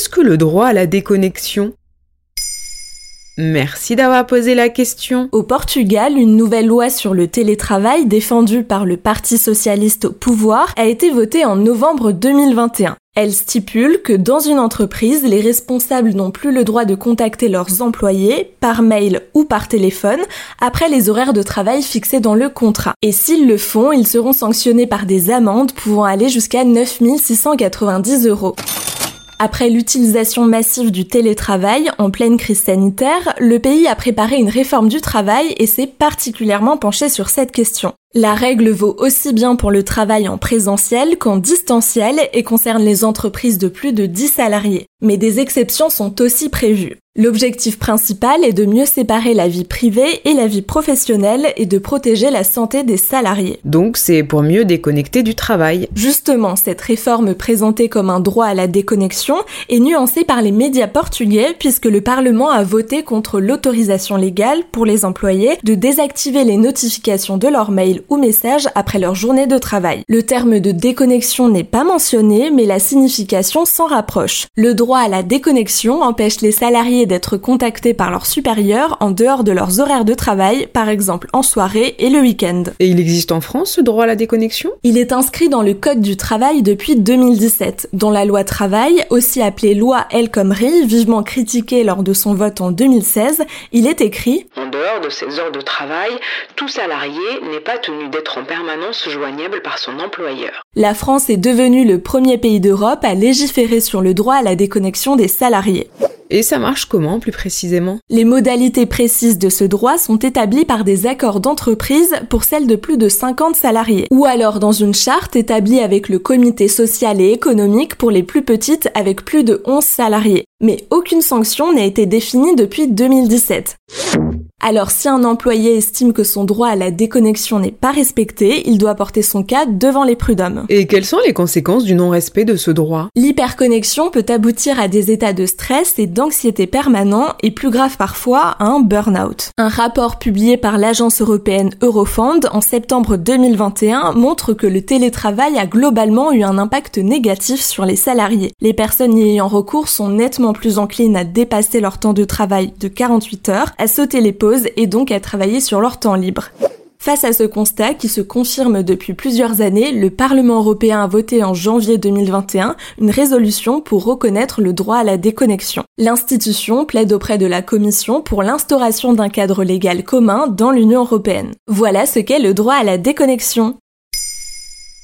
qu'est-ce que le droit à la déconnexion? Merci d'avoir posé la question. Au Portugal, une nouvelle loi sur le télétravail défendue par le Parti socialiste au pouvoir a été votée en novembre 2021. Elle stipule que dans une entreprise, les responsables n'ont plus le droit de contacter leurs employés par mail ou par téléphone après les horaires de travail fixés dans le contrat. Et s'ils le font, ils seront sanctionnés par des amendes pouvant aller jusqu'à 9690 euros. Après l'utilisation massive du télétravail en pleine crise sanitaire, le pays a préparé une réforme du travail et s'est particulièrement penché sur cette question. La règle vaut aussi bien pour le travail en présentiel qu'en distanciel et concerne les entreprises de plus de 10 salariés. Mais des exceptions sont aussi prévues. L'objectif principal est de mieux séparer la vie privée et la vie professionnelle et de protéger la santé des salariés. Donc c'est pour mieux déconnecter du travail. Justement, cette réforme présentée comme un droit à la déconnexion est nuancée par les médias portugais puisque le Parlement a voté contre l'autorisation légale pour les employés de désactiver les notifications de leurs mails ou messages après leur journée de travail. Le terme de déconnexion n'est pas mentionné, mais la signification s'en rapproche. Le droit à la déconnexion empêche les salariés d'être contactés par leurs supérieurs en dehors de leurs horaires de travail, par exemple en soirée et le week-end. Et il existe en France ce droit à la déconnexion? Il est inscrit dans le Code du travail depuis 2017, dont la loi travail, aussi appelée loi El Khomri, vivement critiquée lors de son vote en 2016, il est écrit En dehors de ses heures de travail, tout salarié n'est pas tenu d'être en permanence joignable par son employeur. La France est devenue le premier pays d'Europe à légiférer sur le droit à la déconnexion des salariés. Et ça marche comment plus précisément? Les modalités précises de ce droit sont établies par des accords d'entreprise pour celles de plus de 50 salariés, ou alors dans une charte établie avec le comité social et économique pour les plus petites avec plus de 11 salariés. Mais aucune sanction n'a été définie depuis 2017. Alors si un employé estime que son droit à la déconnexion n'est pas respecté, il doit porter son cas devant les prud'hommes. Et quelles sont les conséquences du non-respect de ce droit? L'hyperconnexion peut aboutir à des états de stress et d'anxiété permanents et plus grave parfois à un burn-out. Un rapport publié par l'agence européenne Eurofond en septembre 2021 montre que le télétravail a globalement eu un impact négatif sur les salariés. Les personnes y ayant recours sont nettement plus enclines à dépasser leur temps de travail de 48 heures, à sauter les pauses et donc à travailler sur leur temps libre. Face à ce constat qui se confirme depuis plusieurs années, le Parlement européen a voté en janvier 2021 une résolution pour reconnaître le droit à la déconnexion. L'institution plaide auprès de la Commission pour l'instauration d'un cadre légal commun dans l'Union européenne. Voilà ce qu'est le droit à la déconnexion.